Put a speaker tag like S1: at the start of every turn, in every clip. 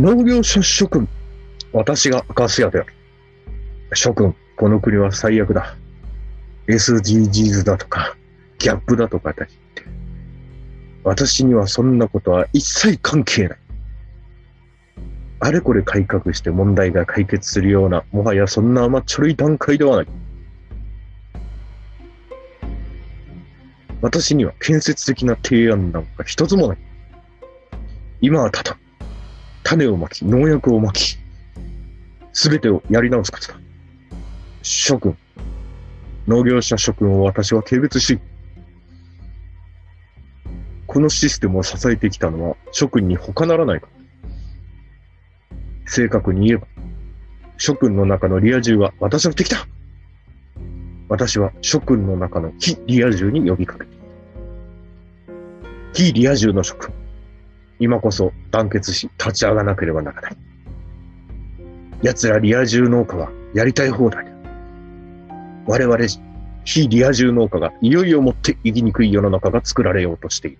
S1: 農業者諸君、私がガス屋である。諸君、この国は最悪だ。SDGs だとか、ギャップだとかだって。私にはそんなことは一切関係ない。あれこれ改革して問題が解決するような、もはやそんな甘っちょろい段階ではない。私には建設的な提案なんか一つもない。今はただ、種をまき、農薬をまき、すべてをやり直すことだ。諸君、農業者諸君を私は軽蔑し、このシステムを支えてきたのは諸君に他ならないか。正確に言えば、諸君の中のリア充は私の敵だ私は諸君の中の非リア充に呼びかけて。非リア充の諸君。今こそ団結し立ち上がなければならない。奴らリア充農家はやりたい放題だ。我々非リア充農家がいよいよもって生きにくい世の中が作られようとしている。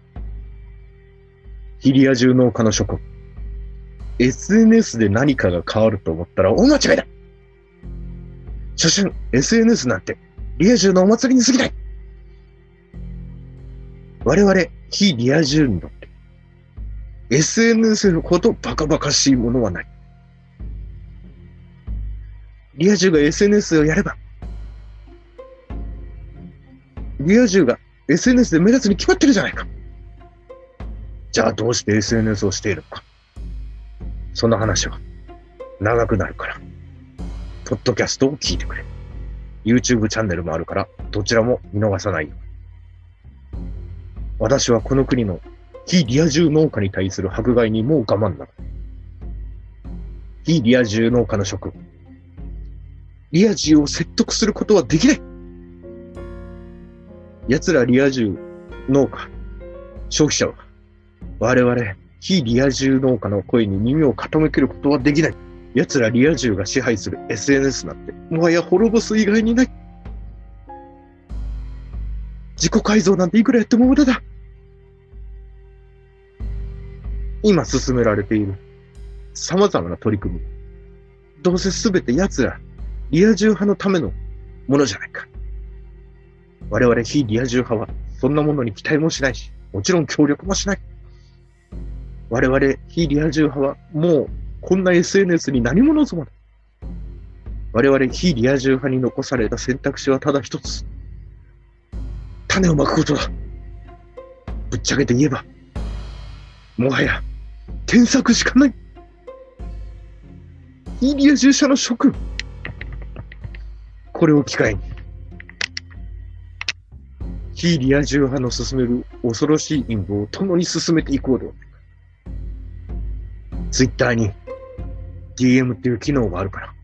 S1: 非リア充農家の諸君。SNS で何かが変わると思ったら大間違いだ初春、SNS なんてリア充のお祭りに過ぎない我々、非リア充にとって、SNS のほどバカバカしいものはない。リア充が SNS をやれば、リア充が SNS で目立つに決まってるじゃないか。じゃあどうして SNS をしているのか。その話は長くなるから、ポッドキャストを聞いてくれ。YouTube チャンネルもあるから、どちらも見逃さないよ。私はこの国の非リア充農家に対する迫害にもう我慢なの。非リア充農家の職。リア充を説得することはできない奴らリア充農家、消費者は、我々非リア充農家の声に耳を傾けることはできない。奴らリア充が支配する SNS なんて、もはや滅ぼす以外にない。自己改造なんていくらやっても無駄だ。今進められている様々な取り組み。どうせすべて奴ら、リア充派のためのものじゃないか。我々非リア充派は、そんなものに期待もしないし、もちろん協力もしない。我々非リア充派はもうこんな SNS に何も望まない。我々非リア充派に残された選択肢はただ一つ。種をまくことだ。ぶっちゃけて言えば、もはや、添削しかない。非リア充者の職。これを機会に、非リア充派の進める恐ろしい陰謀を共に進めていこうではない。ツイッターに DM っていう機能があるから、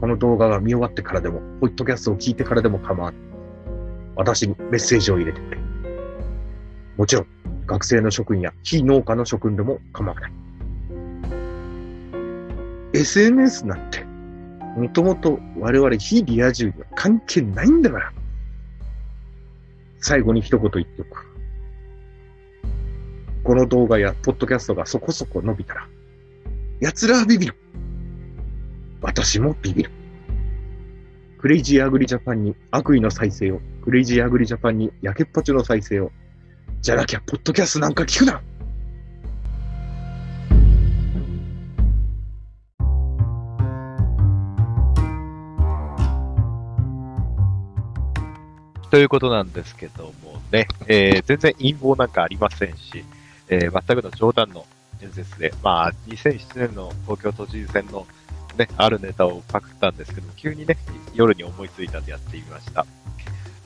S1: この動画が見終わってからでも、ポッドキャストを聞いてからでも構わない。私にメッセージを入れてくれ。もちろん、学生の諸君や非農家の諸君でも構わない。SNS なんて、もともと我々非リア充には関係ないんだから。最後に一言言っておく。この動画やポッドキャストがそこそこ伸びたら、奴らはビビる。私もビビる。クレイジーアグリジャパンに悪意の再生を、クレイジーアグリジャパンにやけっぱちの再生を。じゃなきゃ、ポッドキャストなんか聞くな。
S2: ということなんですけどもね、えー、全然陰謀なんかありませんし、えー、全くの冗談の演説で、まあ、2007年の東京都知事選のね、あるネタをパクったんですけど、急にね、夜に思いついたんでやってみました。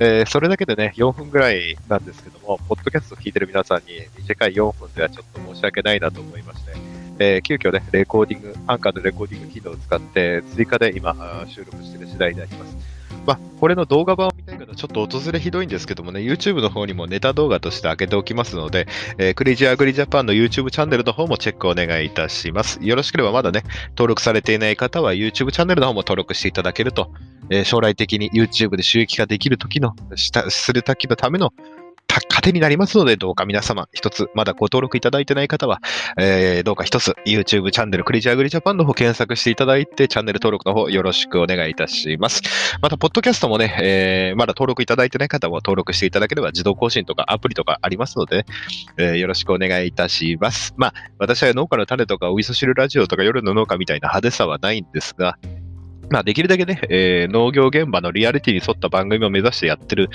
S2: えー、それだけでね、4分ぐらいなんですけども、ポッドキャスト聞いてる皆さんに短い4分ではちょっと申し訳ないなと思いまして、えー、急遽ね、レコーディング、アンカーのレコーディング機能を使って、追加で今、収録している次第であります。まあ、これの動画版を見たい方、ちょっと訪れひどいんですけどもね、YouTube の方にもネタ動画として開けておきますので、えー、クレイジーアグリジャパンの YouTube チャンネルの方もチェックお願いいたします。よろしければまだね、登録されていない方は YouTube チャンネルの方も登録していただけると、えー、将来的に YouTube で収益化できる時の、したする時のための糧になりますので、どうか皆様一つ、まだご登録いただいてない方は、えー、どうか一つ YouTube チャンネルクリジアグリジャパンの方検索していただいて、チャンネル登録の方よろしくお願いいたします。また、ポッドキャストもね、えー、まだ登録いただいてない方は登録していただければ自動更新とかアプリとかありますので、えー、よろしくお願いいたします。まあ、私は農家の種とかお味噌汁ラジオとか夜の農家みたいな派手さはないんですが、まあ、できるだけね、えー、農業現場のリアリティに沿った番組を目指してやってる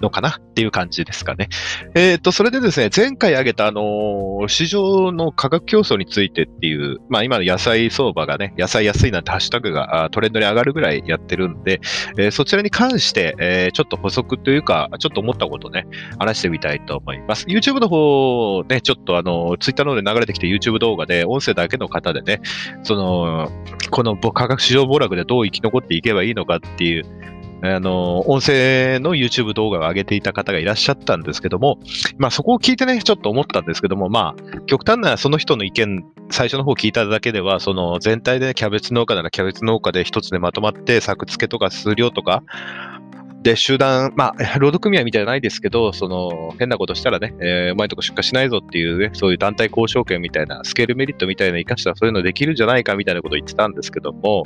S2: のかなっていう感じですかね。えっ、ー、と、それでですね、前回挙げた、あのー、市場の価格競争についてっていう、まあ、今の野菜相場がね、野菜安いなんてハッシュタグがトレンドに上がるぐらいやってるんで、えー、そちらに関して、えー、ちょっと補足というか、ちょっと思ったことね、話してみたいと思います。YouTube の方、ね、ちょっとあの、Twitter の方で流れてきて YouTube 動画で、音声だけの方でね、その、この価格市場暴落でどう生き残っていけばいいのかっていう、あの、音声の YouTube 動画を上げていた方がいらっしゃったんですけども、まあそこを聞いてね、ちょっと思ったんですけども、まあ、極端なその人の意見、最初の方聞いただけでは、その全体でキャベツ農家ならキャベツ農家で一つでまとまって、作付けとか数量とか、で、集団、まあ、労働組合みたいじゃないですけど、その、変なことしたらね、えー、お前とこ出荷しないぞっていうね、そういう団体交渉権みたいな、スケールメリットみたいなの生かしたらそういうのできるんじゃないかみたいなことを言ってたんですけども、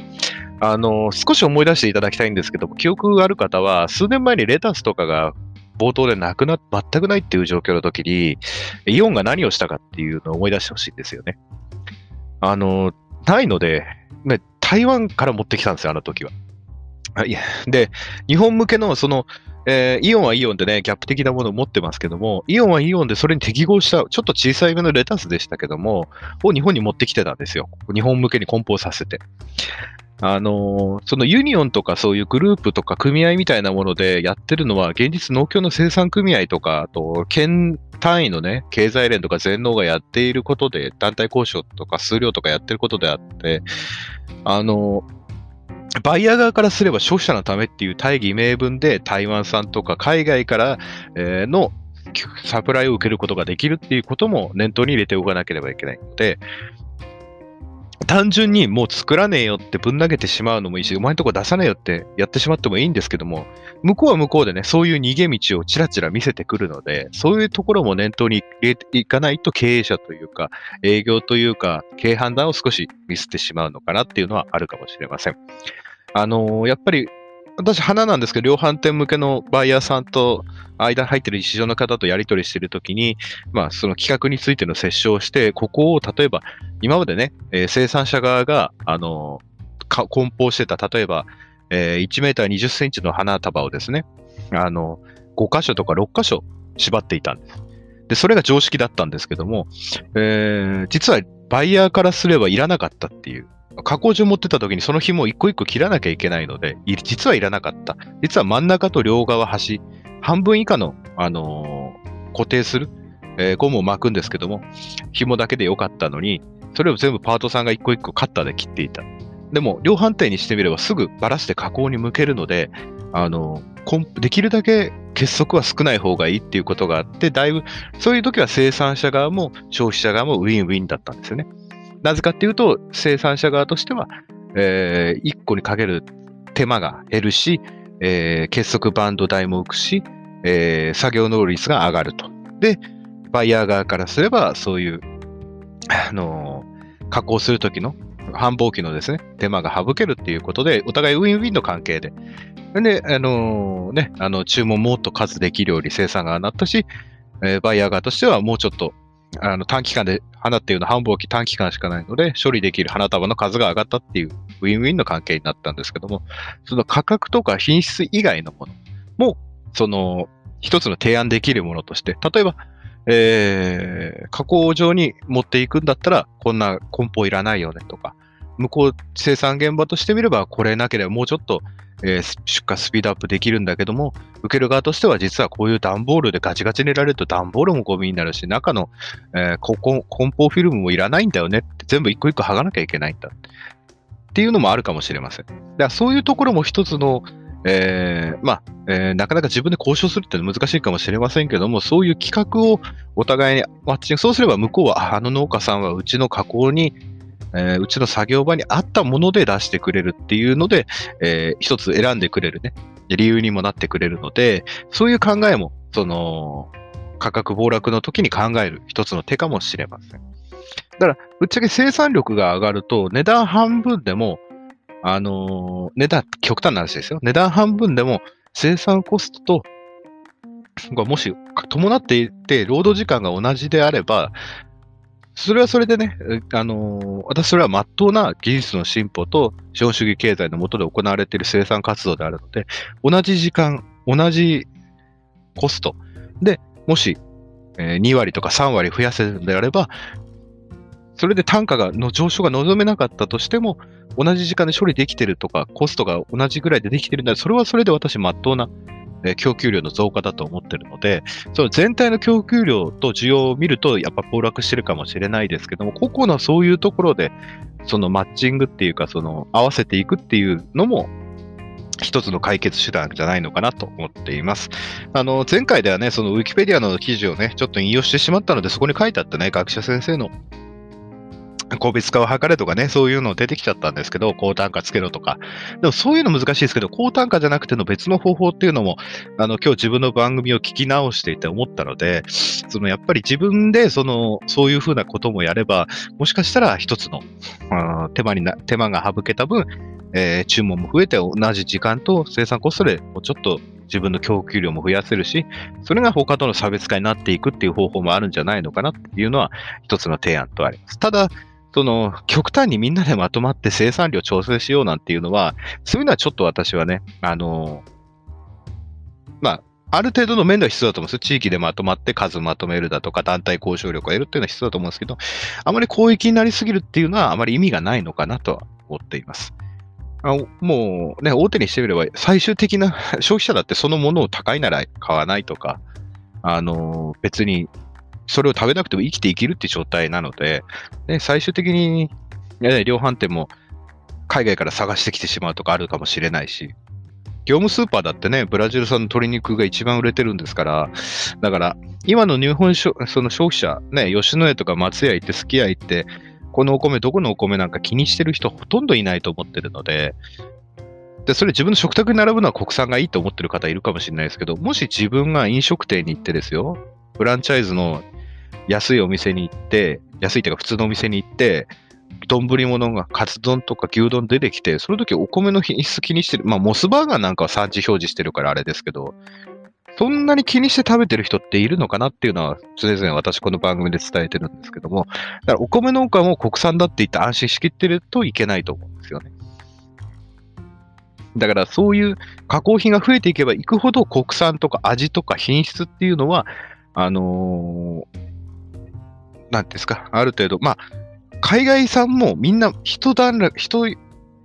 S2: あの、少し思い出していただきたいんですけども、記憶がある方は、数年前にレタスとかが冒頭でなくな、全くないっていう状況の時に、イオンが何をしたかっていうのを思い出してほしいんですよね。あの、ないので、ね、台湾から持ってきたんですよ、あの時は。はい。で、日本向けの、その、えー、イオンはイオンでね、 GAP 的なものを持ってますけども、イオンはイオンでそれに適合した、ちょっと小さいめのレタスでしたけども、を日本に持ってきてたんですよ。日本向けに梱包させて。あのー、そのユニオンとかそういうグループとか組合みたいなものでやってるのは、現実農協の生産組合とか、あと、県単位のね、経済連とか全農がやっていることで、団体交渉とか数量とかやってることであって、あのーバイヤー側からすれば消費者のためっていう大義名分で台湾産とか海外からのサプライを受けることができるっていうことも念頭に入れておかなければいけないので、単純にもう作らねえよってぶん投げてしまうのもいいし、お前んとこ出さねえよってやってしまってもいいんですけども、向こうは向こうでね、そういう逃げ道をちらちら見せてくるので、そういうところも念頭に入れていかないと経営者というか、営業というか、経営判断を少しミスってしまうのかなっていうのはあるかもしれません。あのー、やっぱり私、花なんですけど、量販店向けのバイヤーさんと、間入ってる市場の方とやり取りしているときに、まあ、その企画についての折衝をして、ここを例えば、今までね、えー、生産者側が、あのー、梱包してた、例えば、えー、1メーター20センチの花束をですね、あの、5箇所とか6箇所縛っていたんです。で、それが常識だったんですけども、えー、実はバイヤーからすればいらなかったっていう加工順持ってた時にその紐を一個一個切らなきゃいけないので、実はいらなかった。実は真ん中と両側端、半分以下の、あのー、固定する、えー、ゴムを巻くんですけども、紐だけでよかったのに、それを全部パートさんが一個一個カッターで切っていた。でも、量販店にしてみればすぐバラして加工に向けるので、あのー、できるだけ結束は少ない方がいいっていうことがあって、だいぶ、そういう時は生産者側も消費者側もウィンウィンだったんですよね。なぜかっていうと、生産者側としては、えー、1個にかける手間が減るし、えー、結束バンド代も浮くし、えー、作業能率が上がると。で、バイヤー側からすれば、そういう、あのー、加工するときの繁忙期のですね、手間が省けるっていうことで、お互いウィンウィンの関係で。で、あのー、ね、あの、注文もっと数できるように生産がなったし、えー、バイヤー側としてはもうちょっとあの短期間で花っていうのは繁忙期短期間しかないので、処理できる花束の数が上がったっていうウィンウィンの関係になったんですけども、その価格とか品質以外のものも、その一つの提案できるものとして、例えば、えー、加工場に持っていくんだったら、こんな梱包いらないよねとか、向こう生産現場としてみれば、これなければもうちょっとえー、出荷スピードアップできるんだけども、受ける側としては実はこういう段ボールでガチガチに入れられると段ボールもゴミになるし、中の、えー、梱包フィルムもいらないんだよねって全部一個一個剥がなきゃいけないんだっていうのもあるかもしれません。だからそういうところも一つの、えー、まあ、えー、なかなか自分で交渉するって難しいかもしれませんけども、そういう企画をお互いにマッチング、そうすれば向こうは、あの農家さんはうちの加工にえー、うちの作業場に合ったもので出してくれるっていうので、えー、一つ選んでくれるね、理由にもなってくれるので、そういう考えも、その、価格暴落の時に考える一つの手かもしれません。だから、ぶっちゃけ生産力が上がると、値段半分でも、あのー値段、極端な話ですよ。値段半分でも生産コストと、がもし伴っていて、労働時間が同じであれば、それはそれでね、あのー私それは真っ当な技術の進歩と資本主義経済の下で行われている生産活動であるので、同じ時間、同じコストで、もし、えー2割とか3割増やせるのであれば、それで単価がの上昇が望めなかったとしても、同じ時間で処理できてるとか、コストが同じぐらいでできてるんだそれはそれで私、真っ当な、え供給量の増加だと思ってるので、その全体の供給量と需要を見ると、やっぱ暴落してるかもしれないですけども、個々のそういうところで、そのマッチングっていうか、その合わせていくっていうのも、一つの解決手段じゃないのかなと思っています。あの、前回ではね、そのウィキペディアの記事をね、ちょっと引用してしまったので、そこに書いてあったね、学者先生の個別化を図れとかね、そういうの出てきちゃったんですけど、高単価つけろとか。でもそういうの難しいですけど、高単価じゃなくての別の方法っていうのも、あの、今日自分の番組を聞き直していて思ったので、そのやっぱり自分でその、そういうふうなこともやれば、もしかしたら一つの、手間にな、手間が省けた分、えー注文も増えて同じ時間と生産コストでちょっと自分の供給量も増やせるし、それが他との差別化になっていくっていう方法もあるんじゃないのかなっていうのは一つの提案とあります。ただ、その、極端にみんなでまとまって生産量調整しようなんていうのは、そういうのはちょっと私はね、あのまあ、ある程度の面では必要だと思うんですよ。地域でまとまって数まとめるだとか、団体交渉力を得るっていうのは必要だと思うんですけど、あまり広域になりすぎるっていうのはあまり意味がないのかなとは思っています。あもうね、大手にしてみれば、最終的な消費者だってそのものを高いなら買わないとか、あの別にそれを食べなくても生きていけるって状態なので、ね、最終的に、ね、量販店も海外から探してきてしまうとかあるかもしれないし、業務スーパーだってね、ブラジル産の鶏肉が一番売れてるんですから、だから、今の日本その消費者、ね、吉野家とか松屋行って、すき家行って、このお米、どこのお米なんか気にしてる人ほとんどいないと思ってるので、で、それ自分の食卓に並ぶのは国産がいいと思ってる方いるかもしれないですけど、もし自分が飲食店に行ってですよ、フランチャイズの安いお店に行って、安いというか普通のお店に行って、丼物がカツ丼とか牛丼出てきて、その時お米の品質気にしてる。まあ、モスバーガーなんかは産地表示してるからあれですけど、そんなに気にして食べてる人っているのかなっていうのは、常々私この番組で伝えてるんですけども、だからお米農家も国産だって言って安心しきってるといけないと思うんですよね。だからそういう加工品が増えていけばいくほど国産とか味とか品質っていうのは、あのーなんですか、ある程度、まあ、海外産もみんな一段落、人、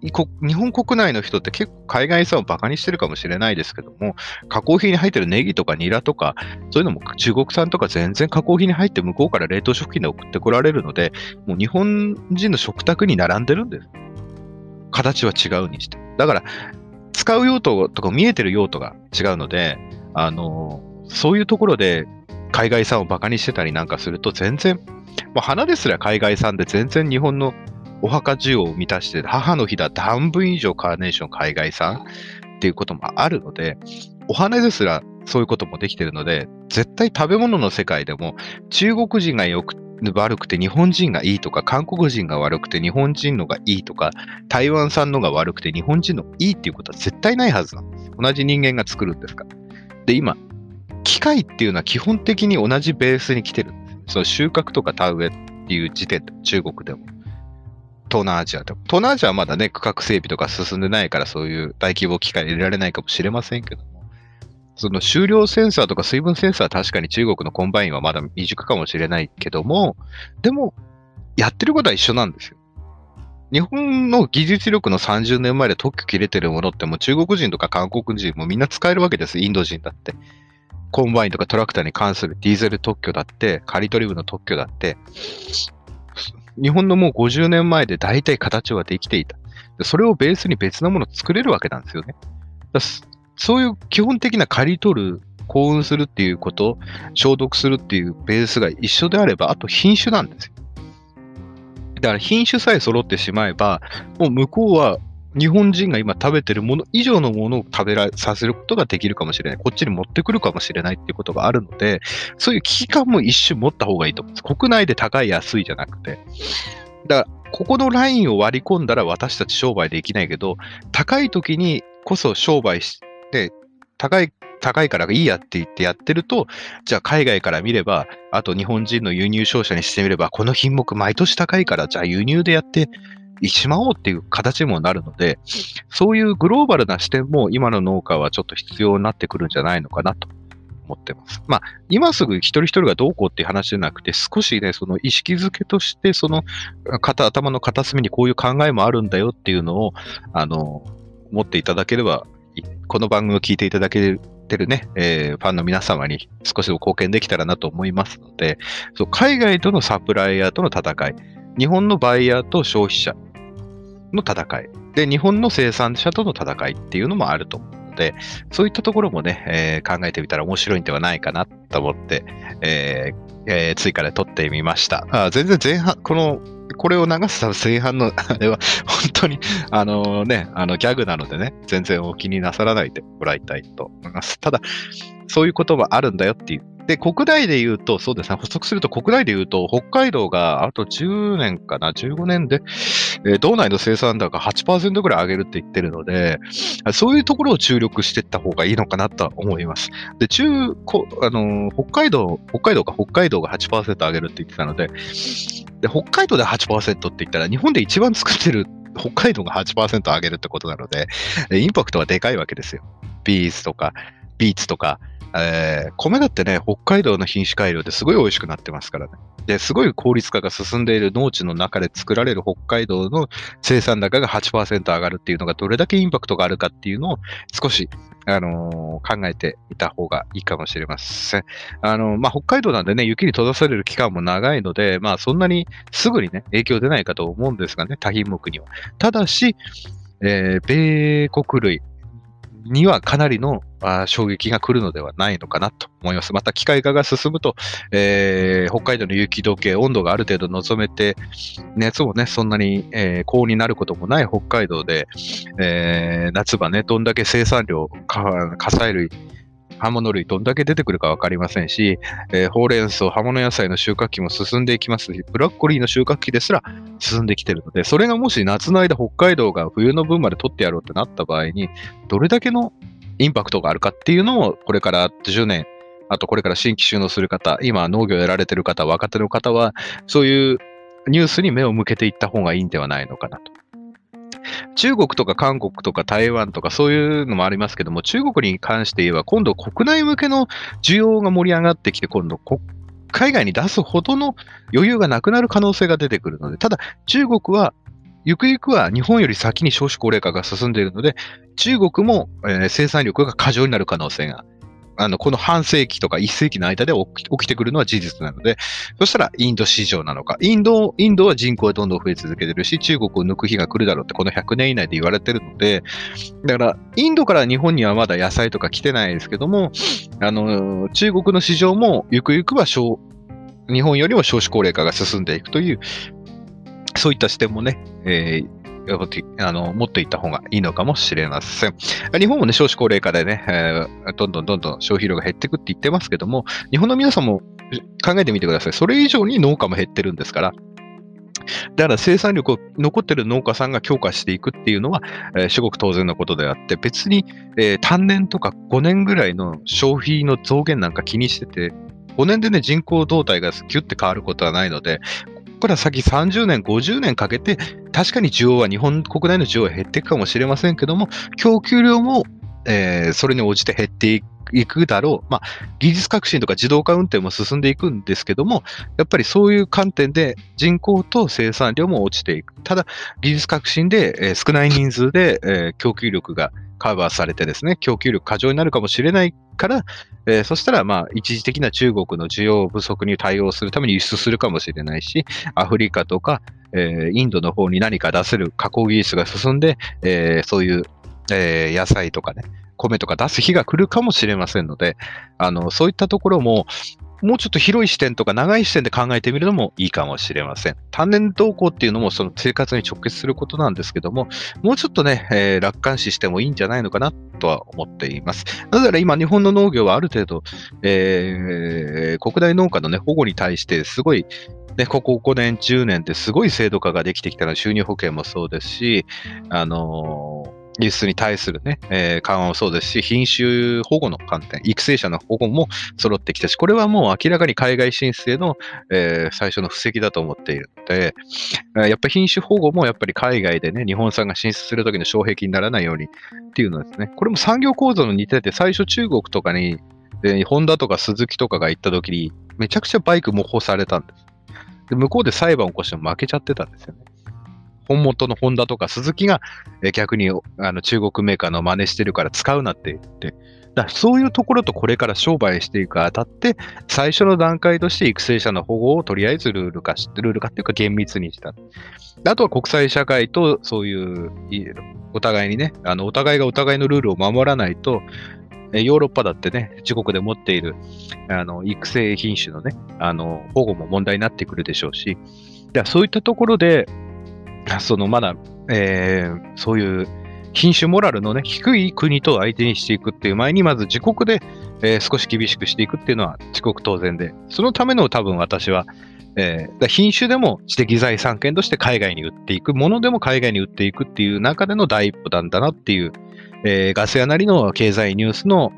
S2: 日本国内の人って結構海外産をバカにしてるかもしれないですけども、加工品に入ってるネギとかニラとか、そういうのも中国産とか全然加工品に入って向こうから冷凍食品で送ってこられるので、もう日本人の食卓に並んでるんです。形は違うにして。だから、使う用途とか見えてる用途が違うので、あの、そういうところで海外産をバカにしてたりなんかすると全然、まあ、花ですら海外産で全然日本のお墓需要を満たして、母の日だって半分以上カーネーション海外産っていうこともあるので、お花ですらそういうこともできてるので、絶対食べ物の世界でも中国人がよく悪くて日本人がいいとか、韓国人が悪くて日本人のがいいとか、台湾産のが悪くて日本人のいいっていうことは絶対ないはずなんです。同じ人間が作るんですか。で、今、機械っていうのは基本的に同じベースに来てるんです。その収穫とか田植えっていう時点で、中国でも。東南アジアでも。東南アジアはまだね、区画整備とか進んでないからそういう大規模機械入れられないかもしれませんけども。その収量センサーとか水分センサーは確かに中国のコンバインはまだ未熟かもしれないけども、でも、やってることは一緒なんですよ。日本の技術力の30年前で特許切れてるものってもう中国人とか韓国人もみんな使えるわけです。インド人だって。コンバインとかトラクターに関するディーゼル特許だって、刈り取り部の特許だって、日本のもう50年前で大体形はできていた。それをベースに別なものを作れるわけなんですよね。だそういう基本的な刈り取る、幸運するっていうこと、消毒するっていうベースが一緒であれば、あと品種なんですよ。だから品種さえ揃ってしまえば、もう向こうは日本人が今食べてるもの以上のものを食べらさせることができるかもしれない。こっちに持ってくるかもしれないっていうことがあるので、そういう危機感も一瞬持った方がいいと思うんです。国内で高い安いじゃなくて。だから、ここのラインを割り込んだら私たち商売できないけど、高い時にこそ商売して、高い高いからいいやって言ってやってると、じゃあ海外から見れば、あと日本人の輸入商社にしてみれば、この品目毎年高いから、じゃあ輸入でやってしまおうっていう形にもなるので、そういうグローバルな視点も今の農家はちょっと必要になってくるんじゃないのかなと思ってます。まあ、今すぐ一人一人がどうこうっていう話じゃなくて、少しね、その意識づけとして、その、頭の片隅にこういう考えもあるんだよっていうのを、あの、持っていただければ、この番組を聞いていただけてるね、えー、ファンの皆様に少しでも貢献できたらなと思いますので、そう海外とのサプライヤーとの戦い、日本のバイヤーと消費者の戦い、で、日本の生産者との戦いっていうのもあると思うので、そういったところもね、えー、考えてみたら面白いんではないかなと思って、えーえー、追加で撮ってみました。あ全然前半、このこれを流す前半の あれは、本当に、あのね、あのギャグなのでね、全然お気になさらないでもらいたいと思います。ただ、そういうことはあるんだよっていう。で、国内で言うと、そうですね、補足すると国内で言うと、北海道があと10年かな、15年で、えー、道内の生産高8%ぐらい上げるって言ってるので、そういうところを注力していった方がいいのかなと思います。で、中、こあの北海道、北海道か、北海道が8%上げるって言ってたので、で、北海道で8%って言ったら、日本で一番作ってる北海道が8%上げるってことなので、インパクトはでかいわけですよ。ビーズとか、ビーツとか、えー、米だってね、北海道の品種改良ですごい美味しくなってますからね。で、すごい効率化が進んでいる農地の中で作られる北海道の生産高が8%上がるっていうのがどれだけインパクトがあるかっていうのを少し、あのー、考えていた方がいいかもしれません。あのー、まあ、北海道なんでね、雪に閉ざされる期間も長いので、まあ、そんなにすぐにね、影響出ないかと思うんですがね、多品目には。ただし、えー、米国類、にはかなりのあ衝撃が来るのではないのかなと思います。また機械化が進むと、えー、北海道の雪解け、温度がある程度望めて、熱もね、そんなに、えー、高温になることもない北海道で、えー、夏場ね、どんだけ生産量、火砕類、刃物類どんだけ出てくるか分かりませんし、えー、ほうれん草、葉物野菜の収穫期も進んでいきますし、ブラッコリーの収穫期ですら進んできてるので、それがもし夏の間北海道が冬の分まで取ってやろうってなった場合に、どれだけのインパクトがあるかっていうのを、これから10年、あとこれから新規収納する方、今農業やられてる方、若手の方は、そういうニュースに目を向けていった方がいいんではないのかなと。中国とか韓国とか台湾とかそういうのもありますけども、中国に関して言えば、今度国内向けの需要が盛り上がってきて、今度海外に出すほどの余裕がなくなる可能性が出てくるので、ただ中国はゆくゆくは日本より先に少子高齢化が進んでいるので、中国も、えー、生産力が過剰になる可能性があの、この半世紀とか一世紀の間で起きてくるのは事実なので、そしたらインド市場なのか。インド、インドは人口はどんどん増え続けてるし、中国を抜く日が来るだろうってこの100年以内で言われてるので、だから、インドから日本にはまだ野菜とか来てないですけども、あの、中国の市場もゆくゆくは小、日本よりも少子高齢化が進んでいくという、そういった視点もね、えー、あの持っていった方がいいのかもしれません。日本もね、少子高齢化でね、えー、どんどんどんどん消費量が減っていくって言ってますけども、日本の皆さんも考えてみてください。それ以上に農家も減ってるんですから、だから生産力を残っている農家さんが強化していくっていうのは、えー、至極当然のことであって、別に、えー、単年とか5年ぐらいの消費の増減なんか気にしてて、5年でね、人口動態がキュッて変わることはないので、から先30年、50年かけて、確かに需要は、日本国内の需要は減っていくかもしれませんけども、供給量も、えー、それに応じて減っていくだろう。まあ、技術革新とか自動化運転も進んでいくんですけども、やっぱりそういう観点で人口と生産量も落ちていく。ただ、技術革新で、えー、少ない人数で、えー、供給力がカバーされてですね、供給力過剰になるかもしれないから、えー、そしたら、まあ、一時的な中国の需要不足に対応するために輸出するかもしれないし、アフリカとか、えー、インドの方に何か出せる加工技術が進んで、えー、そういう、え、野菜とかね、米とか出す日が来るかもしれませんので、あの、そういったところも、もうちょっと広い視点とか長い視点で考えてみるのもいいかもしれません。単年動向っていうのもその生活に直結することなんですけども、もうちょっとね、えー、楽観視してもいいんじゃないのかなとは思っています。なぜなら今日本の農業はある程度、えー、国内農家のね、保護に対してすごいね、ここ5年、10年ですごい制度化ができてきたのは収入保険もそうですし、あのー輸出に対するね、えー、緩和もそうですし、品種保護の観点、育成者の保護も揃ってきたし、これはもう明らかに海外進出への、えー、最初の布石だと思っているので、やっぱり品種保護もやっぱり海外でね、日本産が進出するときの障壁にならないようにっていうのですね。これも産業構造の似てて、最初中国とかに、えホンダとかスズキとかが行ったときに、めちゃくちゃバイク模倣されたんです。で向こうで裁判を起こしても負けちゃってたんですよね。本元のホンダとかスズキが、え逆にあの中国メーカーの真似してるから使うなって言って、だそういうところとこれから商売していくあたって、最初の段階として育成者の保護をとりあえずルール化し、ルール化っていうか厳密にした。あとは国際社会とそういう、お互いにね、あのお互いがお互いのルールを守らないと、ヨーロッパだってね、自国で持っているあの育成品種のね、あの保護も問題になってくるでしょうし、そういったところで、そのまだ、えー、そういう品種モラルのね、低い国と相手にしていくっていう前に、まず自国で、えー、少し厳しくしていくっていうのは自国当然で、そのための多分私は、えー、品種でも知的財産権として海外に売っていく、ものでも海外に売っていくっていう中での第一歩なんだなっていう、えー、ガス屋なりの経済ニュースの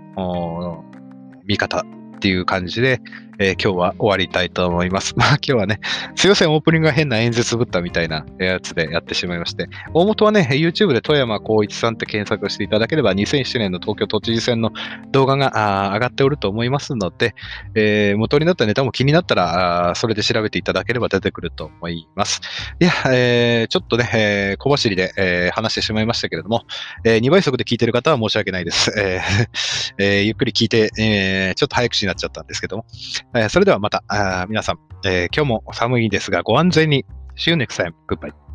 S2: 見方っていう感じで、えー、今日は終わりたいと思います。まあ今日はね、すいません、オープニングが変な演説ぶったみたいなやつでやってしまいまして、大元はね、YouTube で富山光一さんって検索していただければ、2007年の東京都知事選の動画が上がっておると思いますので、えー、元になったネタも気になったら、あそれで調べていただければ出てくると思います。いや、えー、ちょっとね、えー、小走りで、えー、話してしまいましたけれども、えー、2倍速で聞いてる方は申し訳ないです。えーえー、ゆっくり聞いて、えー、ちょっと早口になっちゃったんですけども、えー、それではまた、あ皆さん、えー、今日も寒いですがご安全に。See you next time. Goodbye.